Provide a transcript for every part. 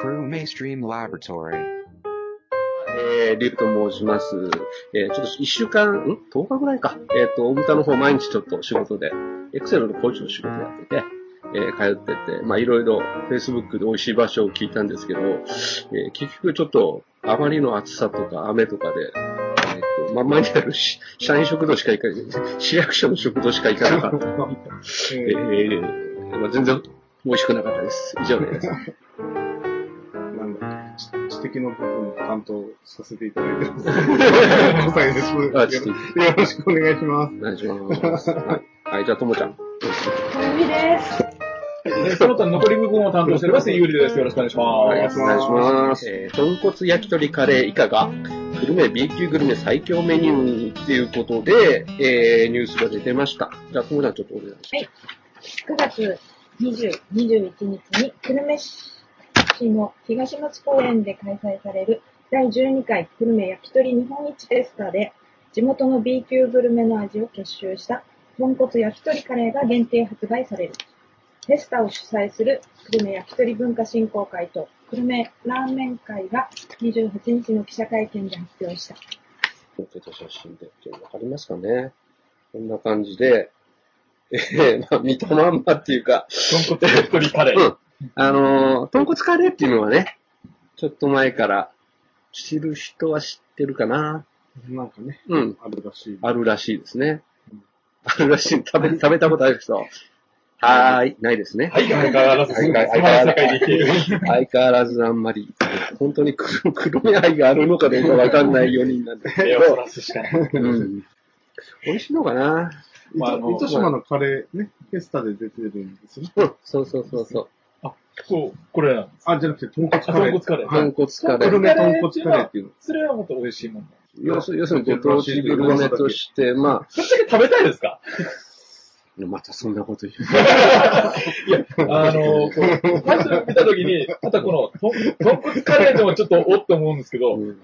Crew Maystream Laboratory. えー、リュウと申します。えー、ちょっと一週間、ん ?10 日ぐらいか。えっ、と、大豚の方毎日ちょっと仕事で、エクセルの工事の仕事やってて、えー、通ってて、まあいろいろ Facebook で美味しい場所を聞いたんですけど、えー、結局ちょっとあまりの暑さとか雨とかで、えっ、と、まんまにあるし社員食堂しか行かない、市役所の食堂しか行かなかった。えー、まあ、全然美味しくなかったです。以上です。的の部分を担当させていただいてます。小西です。よろしくお願いします。お願いします。はい、はい、じゃあともちゃん。ゆみです。で、その他残り部分を担当しております、ゆうりです。よろしくお願いしはい、ます。お願いします。えー、豚骨焼き鳥カレー以下が、グルメ B 級グルメ最強メニューっていうことで、えー、ニュースが出てました。じゃあ、ともちゃんちょっとお願いし9月20、21日に久留米市の東松公園で開催される第12回久留米焼き鳥日本一フェスタで地元の B 級グルメの味を結集した豚骨焼き鳥カレーが限定発売される。フェスタを主催する久留米焼き鳥文化振興会と久留米ラーメン会が28日の記者会見で発表した。ます。ちょっと写真で、わかりますかねこんな感じで、えー、まあ、見たまんまっていうか、豚骨焼き鳥カレー。うん。あのー、豚骨カレーっていうのはね、ちょっと前から知る人は知ってるかななんかね、うん。あるらしい。あるらしいですね。あるらしい。食べ、食べたことある人。はーい、ないですね。はい、相変わらず、はいその世界で生きている。相変わらずあんまり、本当に黒 黒目愛があるのかどうかわかんない4人なんだけど、目をそらすしかない。うん。美味しいのかな糸島のカレーね、フェスタで出てるんですよね。うん、そうそうそうそう。そう、これなんです。あ、じゃなくて、豚骨あ、カレー。豚骨カレー。豚骨カレー。グルメ豚骨カレーっていうの。それはもっと美味しいもの。要す要するにご当地グルメとして、まそっちだけ食べたいですか？あ、またそんなこと言う。いや、あの、こう最初見たときに、またこの、とん豚骨カレーでもちょっとおって思うんですけど、うん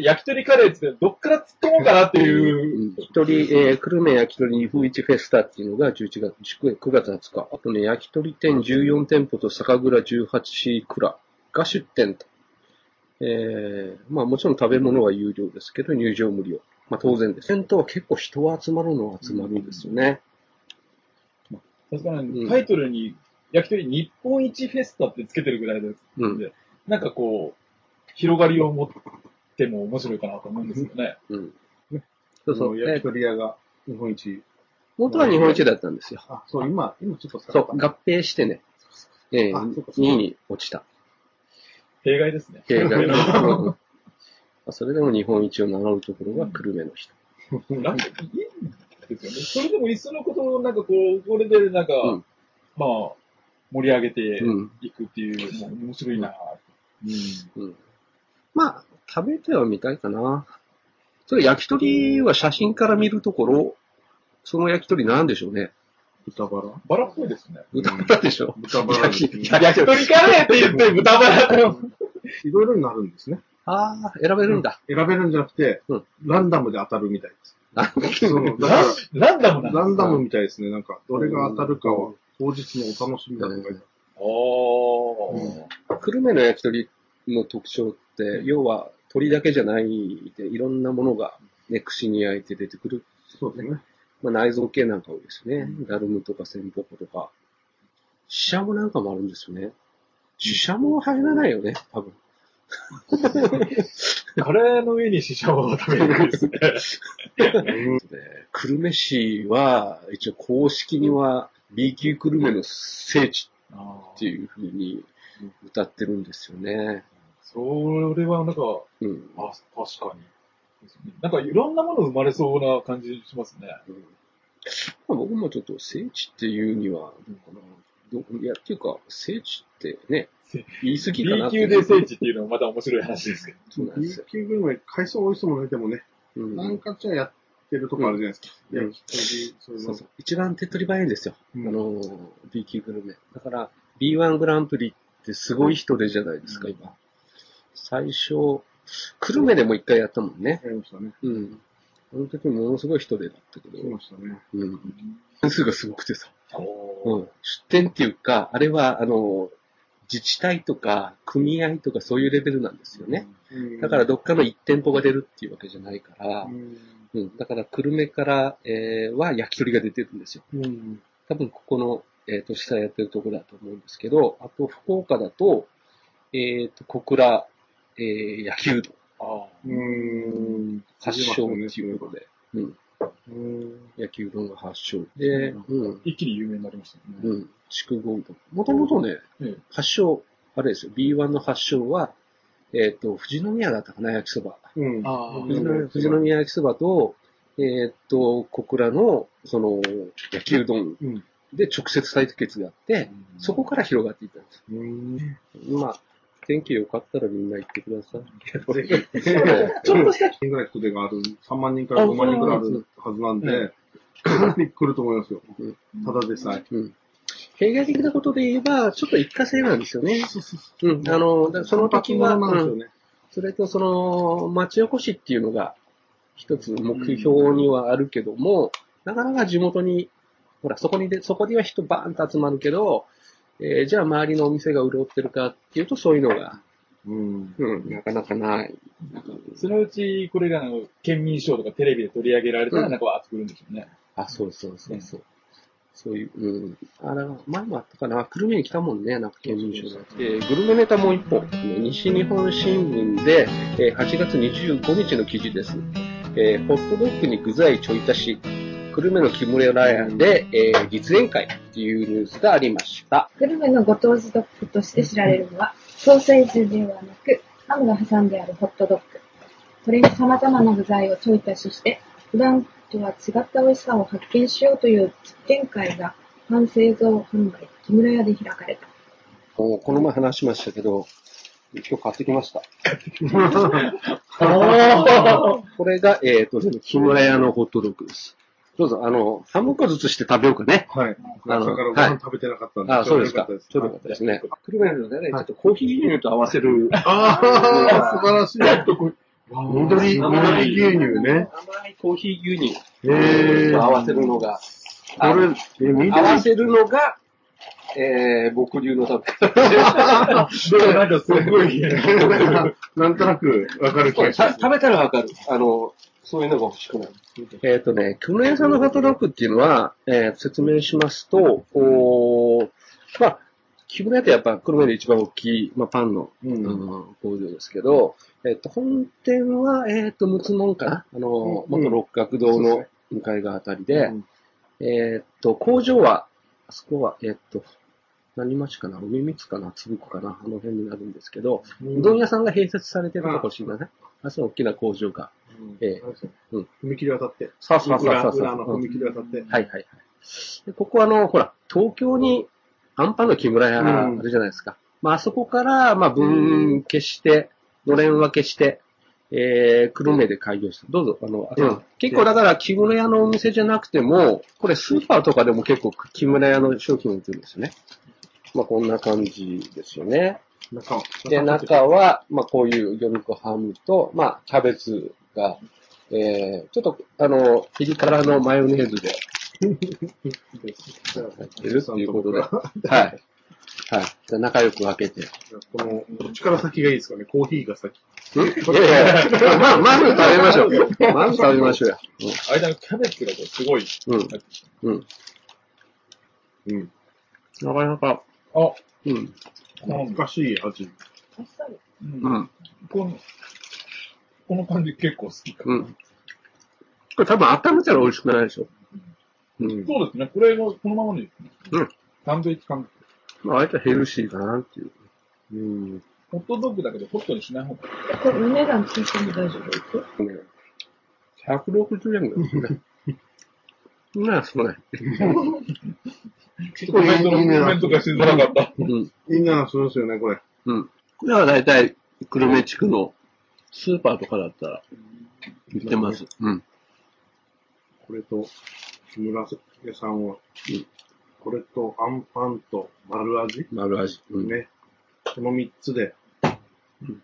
焼き鳥カレーってどっから突っ込もうかなっていう、一人、えー、久留米焼き鳥日本一フェスタっていうのが11月、9月20日。あとね、焼き鳥店14店舗と酒蔵18蔵が出店と。えー、まあもちろん食べ物は有料ですけど、入場無料。まあ当然です。店頭は結構人は集まるのは集まるんですよね。確かうんにタイトルに焼き鳥日本一フェスタってつけてるぐらいですうんので、なんかこう、広がりを持っても面白いかなと思うんですよね。うん。そうそう。焼きえー鳥屋が日本一。本当は日本一だったんですよ。あ、そう、今、今ちょっと下そう、がった合併してね、えー、あそうか2位に落ちた。弊害ですね。経済の。うんそれでも日本一を名乗るところが久留米の人。なんかいいんですよね。それでもいっそのことをなんかこう、これでなんか、うんまあ、盛り上げてうんいくっていう、もう面白いな。うん。うんまあ、食べてはみたいかな。それ焼き鳥は写真から見るところ、その焼き鳥なんでしょうね。豚バラ？バラっぽいですね。豚バラでしょ。豚バラ焼きね。焼き鳥カレーって言って豚バラの。いろいろになるんですね。ああ、選べるんだ。選べるんじゃなくてうん、ランダムで当たるみたいです。ランダムなんランダムみたいですね。なんか、どれが当たるかは、当日のお楽しみだとか言っておー。久留米の焼き鳥の特徴って、要は鳥だけじゃないで、いろんなものがね、串に焼いて出てくる。そうですね。まあ、内臓系なんか多いですね。ダルムとかセンポコとか。シシャモなんかもあるんですよね。シシャモは入らないよね、多分。カレーの上にシシャモを食べるんですね。で久留米市は、一応公式には B 級久留米の聖地っていう風に歌ってるんですよね。それはなんか、うん。あ、確かに。なんかいろんなもの生まれそうな感じしますね。うんまあ、僕もちょっと聖地っていうには、どうかな。どいや、っていうか、聖地ってねせ、言い過ぎかな B って級で聖地っていうのもまた面白い話ですけど。そうなんですよ。B 級グルメ、海藻多い人もいてもね、うんなんかじゃやってるとこあるじゃないですか。うんいうのそうそう。一番手っ取り早いんですよ。うんあの、B 級グルメ。だから B1 グランプリってすごい人手じゃないですか、うん今。最初、久留米でも一回やったもんね。やりましたね。うん。あの時ものすごい人手だったけどし、ましたね。うん。点数がすごくてさ。うん。出店っていうか、あれは、あの、自治体とか組合とかそういうレベルなんですよね。うんだからどっかの1店舗が出るっていうわけじゃないからう、んうん、だから久留米から、えーは焼き鳥が出てるんですよ。うん多分ここの、えっ、と、下やってるところだと思うんですけど、あと福岡だと、えっ、と、小倉、えー、焼きうどんああ。うん。発祥っていうことで、うん、うん。焼きうどんが発祥で、うん、一気に有名になりましたね。うん、筑後うどん。もともとね、ええ発祥、あれですよ、B1 の発祥は、えっ、と、富士宮だったかな、焼きそば。うん。ああ富士宮富士宮焼きそばと、えっ、と、小倉の、その、焼きうどんうん。で直接対決があって、そこから広がっていったんです。うん。まあ、天気良かったらみんな行ってください。ちょっとした人ぐらい人手がある、3万人から5万人ぐらいあるはずなんで、かなり来ると思いますよ。ただでさえ。うん。弊害的なことで言えば、ちょっと一過性なんですよね。うん。あの、その時は。それとその、町おこしっていうのが、一つ目標にはあるけども、なかなか地元に、ほら、そこにで、そこには人バーンと集まるけど、えーじゃあ周りのお店が潤ってるかっていうと、そういうのが、うん。うん、なかなかない。そのうち、これらの県民賞とかテレビで取り上げられたら、うんなんかわーっとくるんでしょうね。あ、そうそうそうそう。そういう、うん。あれ、前もあったかな。久留米に来たもんね、なんか県民賞が。えーグルメネタもう一本。西日本新聞で、えー8月25日の記事です。えーホットドッグに具材ちょい足し。久留米の木村ラヤで、えー実演会っていうニュースがありました。グルメのご当地ドッグとして知られるのは、ソーセージではなく、ハムが挟んであるホットドッグ。それに様々な具材をちょい足しして、普段とは違った美味しさを発見しようという実験会が、パン製造販売木村屋で開かれた。もうこの前話しましたけど、今日買ってきました。これが、えっ、と、木村屋のホットドッグです。どうぞ、あの、半分個ずつして食べようかね。はい。あの朝からご飯食べてなかったんで。あ、そうですか。ちょうどよかったですね。久留米のね、ちょっとコーヒー牛乳と合わせる。ああ、素晴らしい。緑、緑牛乳ね。甘いコーヒー牛乳へえ。と合わせるのが、これ、え、緑合わせるのが、えー、僕流の食べ方。でもなんかすごい、なんとなくわかる気がします。た食べたらわかる。あの、そういうのが欲しくなる。えっ、とね、久野屋さんのホットドッグっていうのは、えー説明しますと、おーまあ、木村屋ってやっぱ久留米で一番大きい、まあ、パンの、うん。うん工場ですけど、えっ、と、本店は、えっ、と、むつもんかな？あの、うん。元六角堂の向かい側あたりで、うん。えっ、と、工場は、あそこは、えっ、と、何町かな梅光かなつぶくかなあの辺になるんですけど、うどん屋さんが併設されてるとこしいなね。あ、そう、大きな工場が。ええうん踏切渡って。そうそうそう裏そうそう裏の踏切渡って。はいはいはい。でここはあの、ほら、東京にアンパンの木村屋あうんるじゃないですか。まあ、あそこから、まあ、分消して、のれん分けして、えー、久留米で開業した。どうぞ、あの、あうん結構だから木村屋のお店じゃなくても、これスーパーとかでも結構木村屋の商品売ってるんですよね。まあ、こんな感じですよね。中は。で、中は、まあ、こういう魚肉ハムと、まあ、キャベツが、えー、ちょっと、あの、ピリ辛のマヨネーズで 入ってるっていうことで、はい。はい。じゃあ仲良く分けて。んいこの、どっちから先がいいですかね？コーヒーが先。やいやまあ、まず食べましょう。まず食べましょうよ。間のキャベツがすごい。うん。うん。うん。なかなか、あ、うん。懐かしい味。うんうん。この、この感じ結構好きか。うん。これ多分温めたら美味しくないでしょ。うん。そうですね。これがこのままでいいですね。うん。サンドイッチ感覚。まあ、あえてヘルシーかなっていう。うん。ホットドッグだけどホットにしない方がいい。えこれお値段聞いても大丈夫ですね、160円ぐらいですね。まあ、そうね。ちょっとコメントの、コメントがしづらかった。うん。いいなするんですよね、これ。うん。これはだいたい、久留米地区のスーパーとかだったら、売ってます。うん。これと、木村屋さんは、これと、アンパンと丸味？丸味。うん。ね。この三つで、うん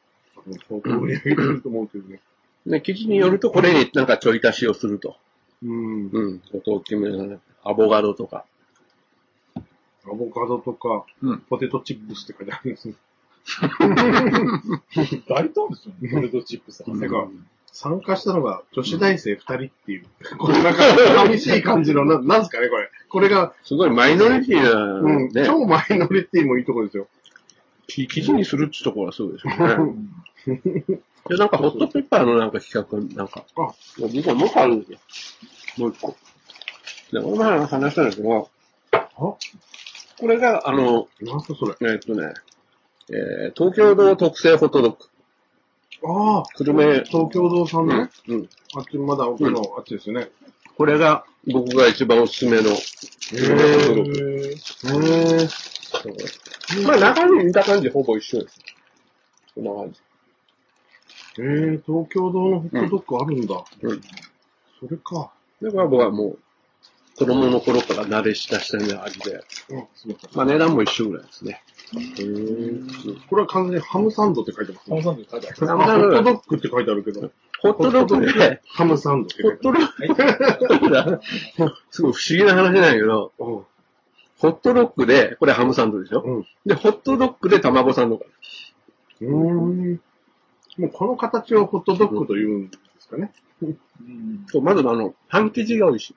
相当売り上げると思うけどね。で、記事によると、これになんかちょい足しをすると。うん。うん。ご当地名のアボガドとか。アボカドとか、うんポテトチップスって書いてあるんですね。大胆ですよね。ポテトチップス。てか、参加したのが女子大生二人っていう、これなんか寂しい感じの、ななんすかね、これ。これが、すごいマイノリティな、うん、ね、超マイノリティもいいとこですよ。記記事にするってところはそうですよね。で、なんかホットペッパーのなんか企画、なんか、あ、僕はもう一個あるんですよ。もう一個。で、俺前話したんですけど、これが、あの、なんすかそれ？えーっとね、えー、東京道特製ホットドッグ。ああ、久留米、東京堂さんの、うん。あっち、まだ奥のあっちですよね。これが僕が一番おすすめの。へへへえ。まあ中身見た感じほぼ一緒です。こんな感じ。えー、東京堂のホットドッグあるんだ。うん。それか。だから僕はもう、子供の頃から慣れ親しんだ味で、うん、すみません。まあ値段も一緒ぐらいですね。へーこれは完全にハムサンドって書いてますハムね。サンドで書いてある。あ、ホットドッグって書いてあるけど。ホットドッグで、ハムサンドってホ書いてットドッグ、すごい不思議な話なんやけど、ある。ホットドッグで、これハムサンドでしょ、うんで、ホットドッグで卵サンドが。うん。うーん。もうこの形をホットドッグというんですかね。うん。そうまずあの、半生地が美味しい。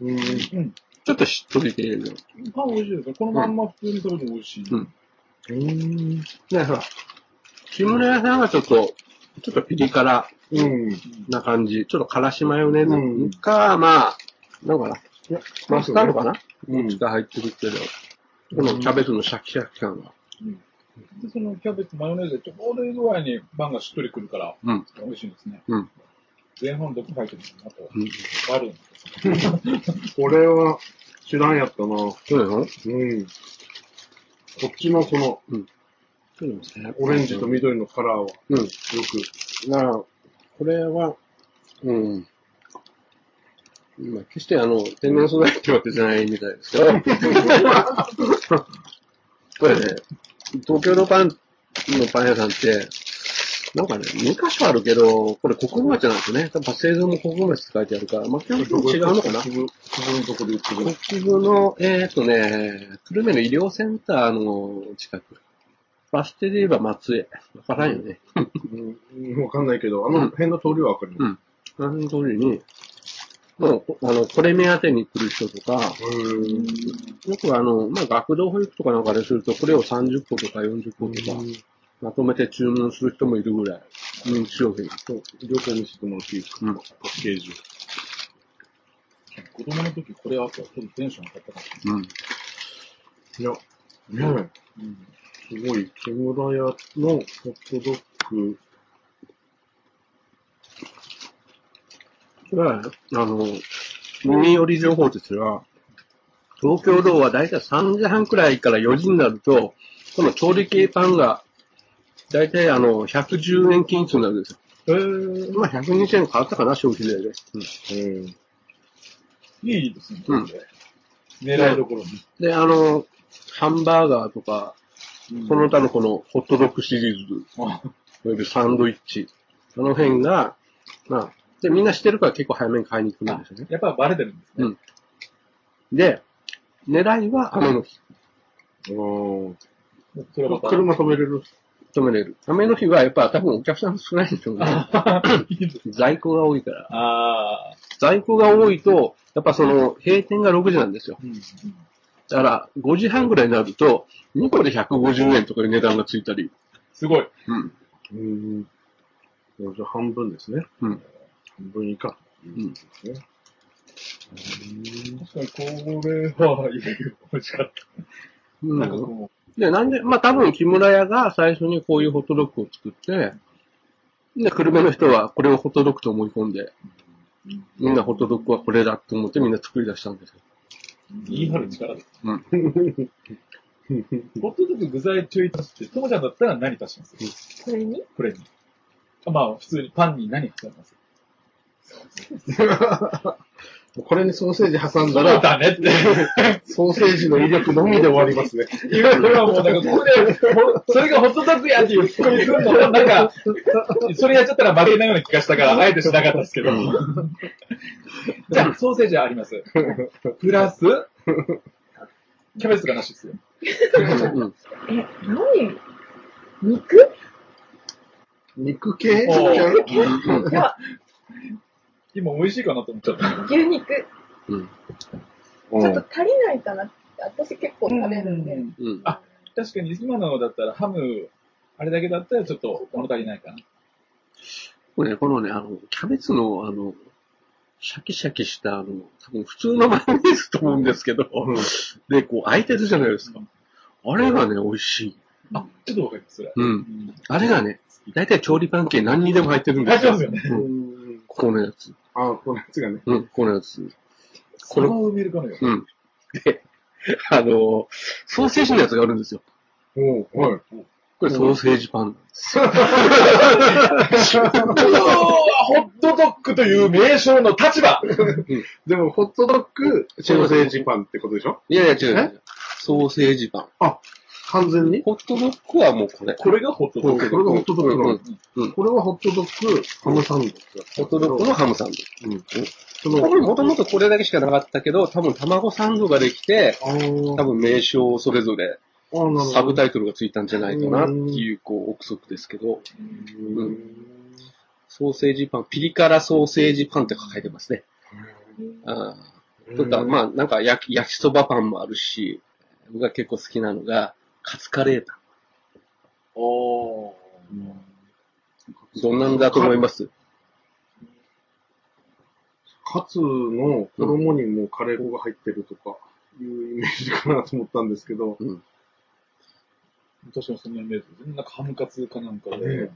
うん。うん。ちょっとしっとり系の。パン美味しいですよ。このまんま普通に食べても美味しい。うんうん。ね、ほら、木村屋さんはちょっと、ちょっとピリ辛うん。な感じ。ちょっとからしマヨネーズか、まあ、なんかな、マスタードかな？うん。が入ってるけど、このキャベツのシャキシャキ感が。で、そのキャベツ、マヨネーズでちょうどいい具合にパンがしっとりくるから、うん美味しいですね。うん前半毒入ってるのあと、うんあるんですこれは知らんやったな。そうだよ。うん。こっちのこのそうですね。オレンジと緑のカラーはようん。く。なら、これは、うん。まあ、決してあの、天然素材ってわけじゃないみたいですけど、これね、東京のパンのパン屋さんって、なんかね、2箇所あるけど、これ国分町なんですよね。多分製造も国分町って書いてあるから、まあ、基本的に違うのかな。すぐ、すぐのとこで売ってる。国分の、えーっとね、久留米の医療センターの近く。バス停で言えば松江。わからんよね。うん、わかんないけど、あの辺の通りはわかります。あの通りに、もう、あの、これ目当てに来る人とか、うん。よくあの、まあ、学童保育とかなんかですると、これを30個とか40個とか、まとめて注文する人もいるぐらい、人気商品。そう、両方見せてもらっていいですか、うんパッケージを。子供の時これあったらちょっとテンション上がったかうん。いや、ねえ、も。すごい、木村屋のホットドッグ、これは、あの、耳寄り情報ですが、東京道はだいたい3時半くらいから4時になると、この調理系パンが、だいたいあの、110円均一になるんですよ。えー、まあ、120円変わったかな、消費税で。うん。いいですね。うん狙いどころに。で、あの、ハンバーガーとか、その他のこのホットドッグシリーズ、あおよびサンドイッチ、あの辺が、まあ、で、みんな知ってるから結構早めに買いに来るんですよね。やっぱバレてるんですね。うんで、狙いは雨の日、うん。それはまた。車止めれる。止めれる。雨の日はやっぱ多分お客さん少ないんでしょうね。在庫が多いから。ああ。在庫が多いと、やっぱその、閉店が6時なんですよ。うん。だから、5時半ぐらいになると、2個で150円とかで値段がついたり。すごい。うん。うん。じゃあ半分ですね。うん。半分以下。うん。確かにこれは、いやいや、美味しかった。うんなんかこで、なんで、まあ多分木村屋が最初にこういうホットドッグを作って、で、久留米の人はこれをホットドッグと思い込んで、みんなホットドッグはこれだと思ってみんな作り出したんですよ。う、言い張る力です。うん。ホットドッグ具材ちょい足して、ともちゃんだったら何足します？これに？これに。あまあ、普通にパンに何挟みます？これにソーセージ挟んそうだら、だねって。ソーセージの威力のみで終わりますね。いや、これはもうなんか、ここで、ほそれがホットドッグやっていうツッコミするのも、なんか、それやっちゃったら負けないような気がしたから、あえてしなかったですけど。じゃあ、ソーセージはあります。プラス、キャベツとかなしですよ。うん。え、何？肉？肉系？いや、今美味しいかなと思っちゃった。牛肉。うん。うんちょっと足りないかなって。私結構食べるんで。うんうん。あ確かに今のだったらハム、あれだけだったらちょっと物足りないかな。これね、このね、あの、キャベツの、あの、シャキシャキした、あの、多分普通のマヨネーズと思うんですけど、うんで、こう、空いてるじゃないですか。あれがね、美味しい。あ、ちょっとわかります、それ。うん。うん。あれがね、だいたい調理パン系何にでも入ってるんですよ。入ってますよね。うんうんこのやつ。あ、このやつがね。うん、このやつ。これを埋めるかのよ。うん。で、あの、ソーセージのやつがあるんですよ。おうはい。これソーセージパンなんです。今日はホットドッグという名称の立場でも、ホットドッグ、ソーセージパンってことでしょ？いやいや、違う。ソーセージパン。完全に？ホットドッグはもうこれ。これがホットドッグ。これがホットドッグうんこれはホットドッグ、ハムサンドホットドッグのハムサンド。うん。そこれもともとこれだけしかなかったけど、多分卵サンドができて、多分名称それぞれ。サブタイトルがついたんじゃないかなっていう、こう、憶測ですけど、うんソーセージパン、ピリ辛ソーセージパンって書いてますね。ああとか、まあ、なんか焼き、焼きそばパンもあるし、僕が結構好きなのが、カツカレーパおー。ン。どんなんだと思います？カツの衣にもカレー粉が入ってるとか、いうイメージかなと思ったんですけど、うん。私もそんなイメージです。なんかハムカツかなんかねで。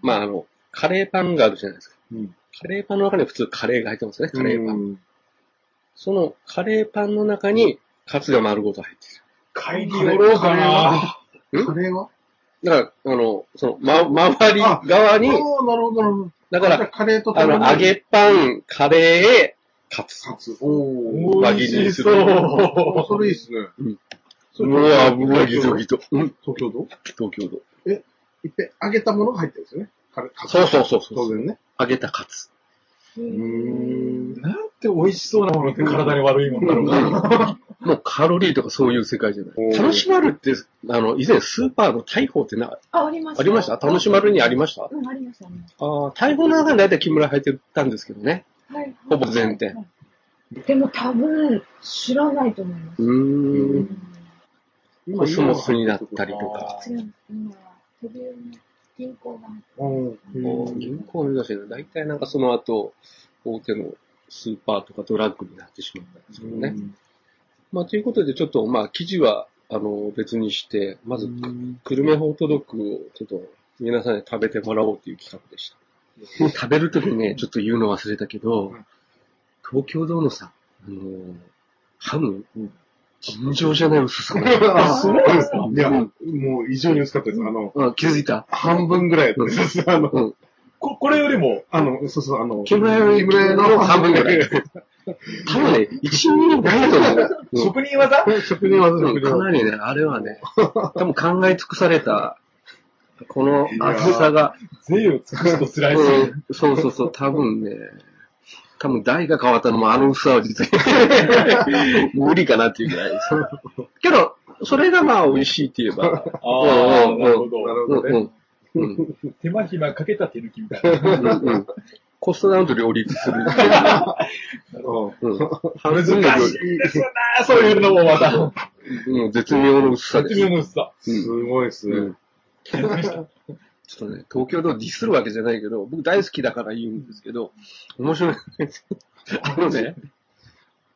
まあ、あの、カレーパンがあるじゃないですか。うんカレーパンの中に普通カレーが入ってますね、カレーパン。ン。そのカレーパンの中にカツが丸ごと入って買いに寄ろうかな。る。カレーは？だから、あの、その、ま、周り側に、なるほど、なるほど。だから、カレーとあの、揚げパン、カレー、カツ。カツ。おー。輪切りにするあそれいいっすね。うんそうれわうわ、ギトギト。うん、東京都？東京都。いっぺん揚げたものが入ってるんですよね？カレーカツそうそうそうそう当然ね。揚げたカツ。うーん。なんて美味しそうなものって体に悪いもんだろうな。もうカロリーとかそういう世界じゃない。楽しまるって、あの、以前スーパーの大砲ってな、あ、ありました。ありました？楽しまるにありました？うん、ありました、ありましああ、大砲の中に大体木村入ってたんですけどね。た。はい。ほぼ全店はいでも多分、知らないと思います。うんコスモスになったりとか。今、飛銀行が。うん。銀行を目指し大体なんかその後、大手のスーパーとかドラッグになってしまったんですけどね。まあ、ということで、ちょっと、まあ、記事は、あの、別にして、まず、久留米ホットドッグを、ちょっと、皆さんに食べてもらおうという企画でした。食べるときにね、ちょっと言うの忘れたけどはい、東京ドームさ、あの、ハム、尋常じゃない薄さ。あ、そうなんですか？うんいや、もう異常に薄かったです。あの、うん、気づいた。半分ぐらいです。あの、うん。ここれよりも、あの、そうそう、あの、木村よりの半分ぐらい。多分ね、1ミリないと思う。う ん職人技？職人技、うん職人技。かなりね、あれはね、多分考え尽くされた、この厚さが、税を尽くすと辛いですうん。そうそうそう、多分ね、多分台が変わったのもあの薄さは実に 無理かなっていうぐらいです。けど、それがまあ美味しいって言えば、ああ、うんなるほど。なるほどね。うんうん。うん手間暇かけた手抜きみたいな。うんうんコストダウンと両立する。うんうん半難し分の量いですよな、そういうのもまた。うん絶妙の薄さです。絶妙の薄さ。すごいですねうん。ちょっとね、東京ドディスるわけじゃないけど、僕大好きだから言うんですけど、面白い。あのね、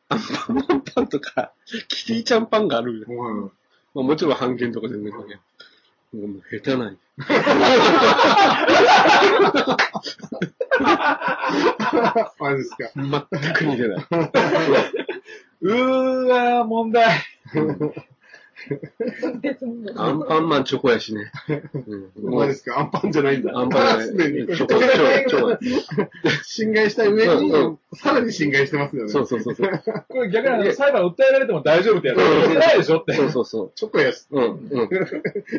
アンパンマンパンとか、キティちゃんパンがあるよ。うんまあ、もちろん半券とか全然関係ない。もう下手ない。マジですか。全く似てない。うーわー、問題。アンパンマンチョコやしね。うん、マジですか？アンパンじゃないんだ。アンパンすでにね、チョコ、チョコ、チョコ。侵害した上にうんう、さらに侵害してますよね。そうそうそうそう。これ逆に裁判訴えられても大丈夫ってやつ。言ってないでしょって。そうそうそう。チョコやし。うん、うん。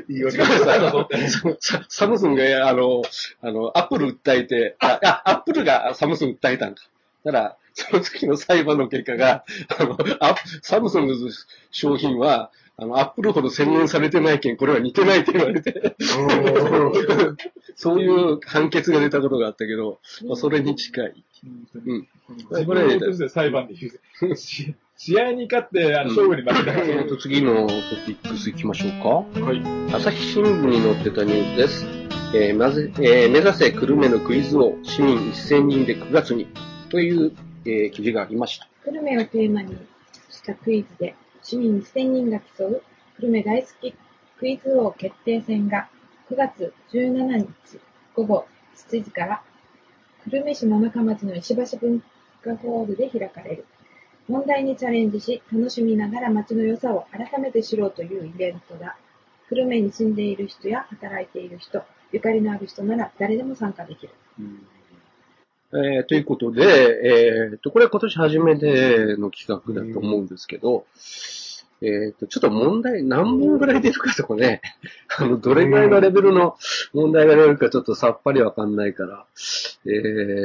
いいわけ違う裁判だぞって。サ サムスンが、あの、あの、アップル訴えて、あ、あアップルがサムスン訴えたんか。だから、その時の裁判の結果が、あの、アサムソンの商品は、あの、アップルほど洗練されてないけん、これは似てないって言われて、そういう判決が出たことがあったけど、まあ、それに近い。うん。自分のことで裁判で言う。し試合に勝って、あの、勝負に負けたえーと、次のトピックス行きましょうか。はい。朝日新聞に載ってたニュースです。えーまず、えー目指せ久留米のクイズ王、市民1000人で9月に、という、えー記事がありました。久留米をテーマにしたクイズで、市民1000人が競う久留米大好きクイズ王決定戦が9月17日午後7時から久留米市七日町の石橋文化ホールで開かれる。問題にチャレンジし、楽しみながら町の良さを改めて知ろうというイベントだ。久留米に住んでいる人や働いている人、ゆかりのある人なら誰でも参加できる。えーということで、えーと、これは今年初めての企画だと思うんですけど、えーと、ちょっと問題、何問ぐらい出るかとかね、あの、どれぐらいのレベルの問題が出るかちょっとさっぱりわかんないから、え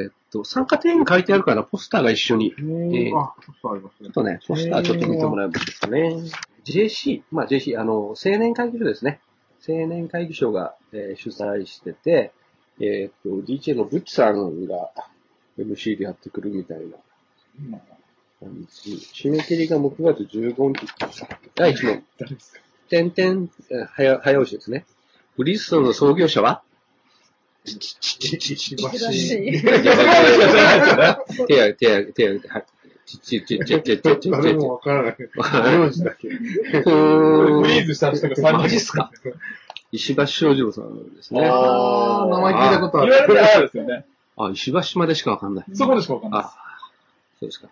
ーと、参加定員書いてあるから、ポスターが一緒に。えー、あ、ちょっとありますねちょっ。とね、ポスターちょっと見てもらえますかね。JC、まあ JC、あの、青年会議所ですね。青年会議所が、えー主催してて、えっ、と、DJ のブッチさんが MC でやってくるみたいな感じ。締め切りが6月15日。第1問。誰ですか？点々、早、早押しですね。ブリストの創業者は？ちちちちちちばし。手や、手や、手や、はい。ちちちちちち誰もわからない。名字だけ。フリーズした人が3人。マジっすか石橋正二郎さんですね。ああ、名前聞いたことある。言われたらあるですよね。あ、石橋までしかわかんない。そこでしかわかんないあ、そうですか。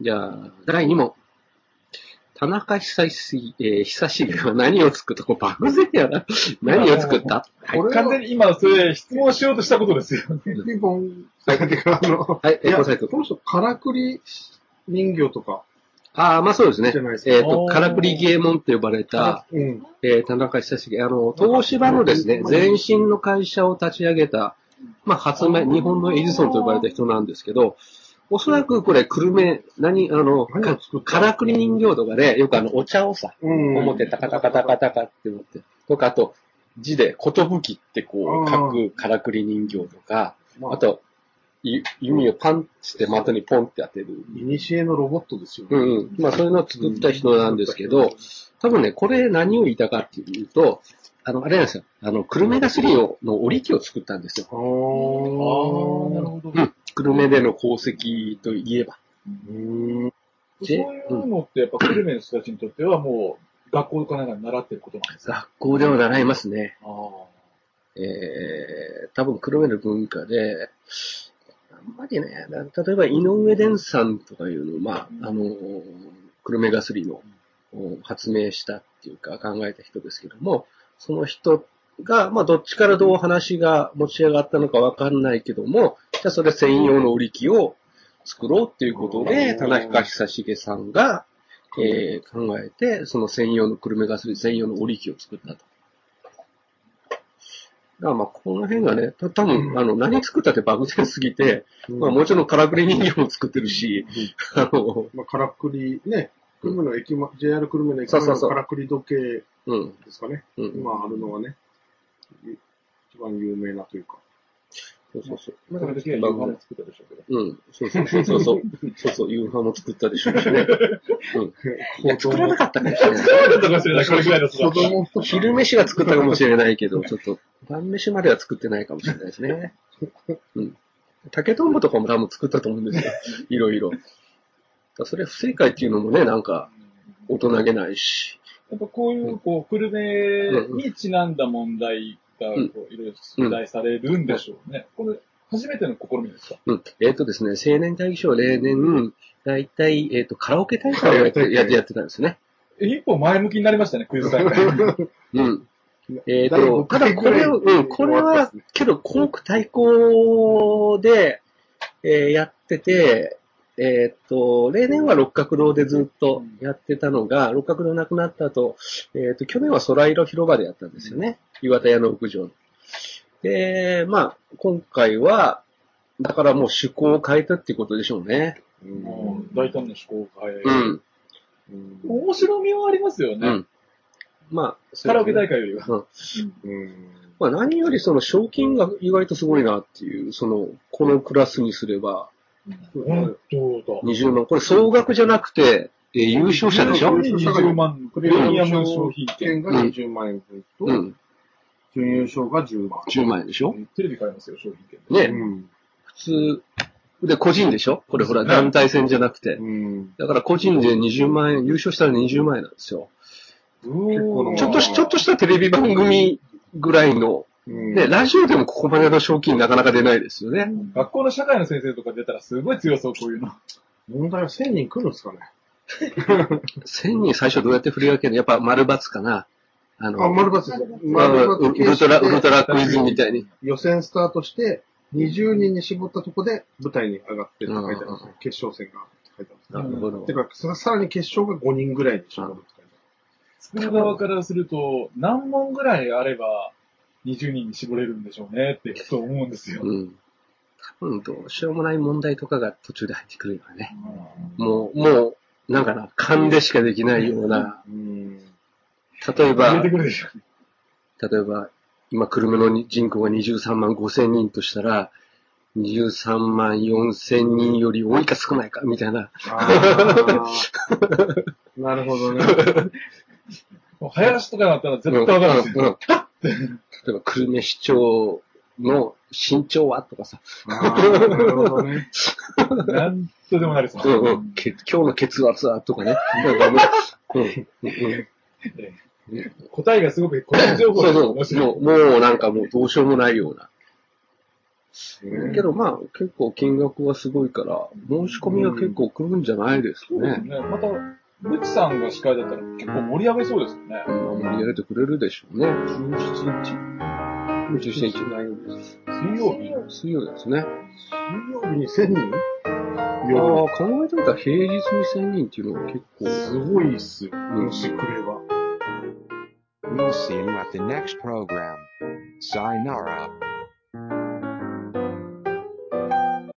じゃあ、第2問。田中久し、えー、久しが何を作った？これ漠然やな。何を作った？はい。です。完全に今、それ、質問しようとしたことですよ。ピンポン。てか、あの、はい、えー、いや、ごめんなさい。この人、からくり人形とか、ああ、まあそうですねじゃないです。かえっ、と、からくり芸門って呼ばれた、うん。えー、田中久しあの、東芝のですね、前身の会社を立ち上げた、まあ、発明、日本のエジソンと呼ばれた人なんですけど、おそらくこれ、久留米、何、あの、何を作ったからくり人形とかで、よくあの、お茶をさ、うん。表タカタカタカタカって思って、とか、あと、字で、ことぶきってこう、あ書ーくからくり人形とか、まあ、と、い弓をパンして的にポンって当てる。いにしえのロボットですよね。うんうん。まあ、そういうのを作った人なんですけど、多分ね、これ何を言いたかっていうと、あの、あれなんですよ。あの、久留米ガスリオの織り機を作ったんですよ。ああなるほど。うん。久留米での功績といえば。うん。そういうのって、やっぱ、久留米の人たちにとってはもう、学校かなんかで習ってることなんですか？学校では習いますね。ああ。えー、多分久留米の文化で、あんまりね、な例えば井上伝さんとかいうの、まあ、あの、久留米ガスリのお発明したっていうか考えた人ですけども、その人が、まあ、どっちからどう話が持ち上がったのかわかんないけども、じゃあそれ専用の売り機を作ろうっていうことで、うん田中久重さんが、えー考えて、その専用の久留米ガスリ専用の売り機を作ったと。だからまあ、この辺がね、た多分、あの、何作ったって漠然すぎて、まあ、もちろんからくり人形も作ってるし、あの、まあ、からくり、ね、久留米の駅ま、JR 久留米の駅前のそうそうそうからくり時計うん、ですかね。うん、今あるのはね、一番有名なというか。そうそうそう。今からできる夕飯も作ったでしょうけど。うん、そうそうそうそうそう。そうそう、夕飯も作ったでしょうしね。うん。いや、作らなかったかもしれない。そうだったかもしれない、これぐらいの子供と昼飯は作ったかもしれないけど、ちょっと、晩飯までは作ってないかもしれないですね。うん。竹とんぼとかも多分作ったと思うんですよ。いろいろ。それ不正解っていうのもね、なんか、大人げないし。やっぱこういう、こう、久留米にちなんだ問題が、こう、いろいろ出題されるんでしょうね。これ、初めての試みですか？うん。えっ、とですね、青年会議所は例年、だいたい、えっ、と、カラオケ大会をやってやってたんですね。え一歩前向きになりましたね、クイズ大会。うん。えっ、第と、五ただこれを、うん、これは、けど、校区対抗で、えーやってて、えっ、と、例年は六角堂でずっとやってたのが、六角堂なくなった後、えっ、と、去年は空色広場でやったんですよね。岩田屋の屋上。で、まあ、今回は、だからもう趣向を変えたってことでしょうね。うんもう大胆な思考を変え、うん。うん面白みはありますよね。うん。まあ、カラオケ大会。会よりは。うんまあ何よりその賞金が意外とすごいなっていう、その、このクラスにすれば、本当だ。20万。これ総額じゃなくて、えー優勝者でしょ？うん20万、プレミアム商品券。券が20万円分と、うん。準優勝が10万。10万円でしょ？テレビ買いますよ、商品券。ね。うん。普通。で、個人でしょ？これほら、ね団体戦じゃなくて。うん。だから個人で20万円、優勝したら20万円なんですよ。結構なちょっとし、ちょっとしたテレビ番組ぐらいの、うんね、ラジオでもここまでの賞金なかなか出ないですよね。学校の社会の先生とか出たらすごい強そう、こういうの。問題は1000人来るんですかね 1000人最初どうやって振り分けるの？やっぱ丸抜かな。あの、あ、丸抜です。あ丸のウ抜ルトラ、ウルトラクイズみたいに。予選スタートして、20人に絞ったとこで舞台に上がってって書いてあるんですよ。決勝戦がって書いてあるんですなるほどて。か、ささらに決勝が5人ぐらいに絞るって書いて作る側からすると、何問ぐらいあれば20人に絞れるんでしょうねってふと思うんですよ。うん。多分どうしようもない問題とかが途中で入ってくるよね。もう、もう、なんかな、勘でしかできないような。うん。例えば。例えば、今、久留米の人口が23万5千人としたら、23万4千人より多いか少ないか、みたいな。なるほどね。もう早足とかだったら絶対わかるんですよ。例えば、久留米市長の身長は？とかさ、なるほどね。なんとでもなりそう。うんうんけ今日の血圧は？とかね。答えがすごく個人情報でそうそう。もう、もうなんかもうどうしようもないような。けどまあ、結構金額はすごいから、申し込みは結構来るんじゃないですかね。ね。また、ブチさんが司会だったら結構盛り上げそうですよね。うん盛り上げてくれるでしょうね。17日17日。水曜日水曜ですね。水曜日に1000人？あ夜。あ、考えてみたら平日に1000人っていうのは結構、すごいっすよ。もし来れば。We'll see you at the next program. Sayonara.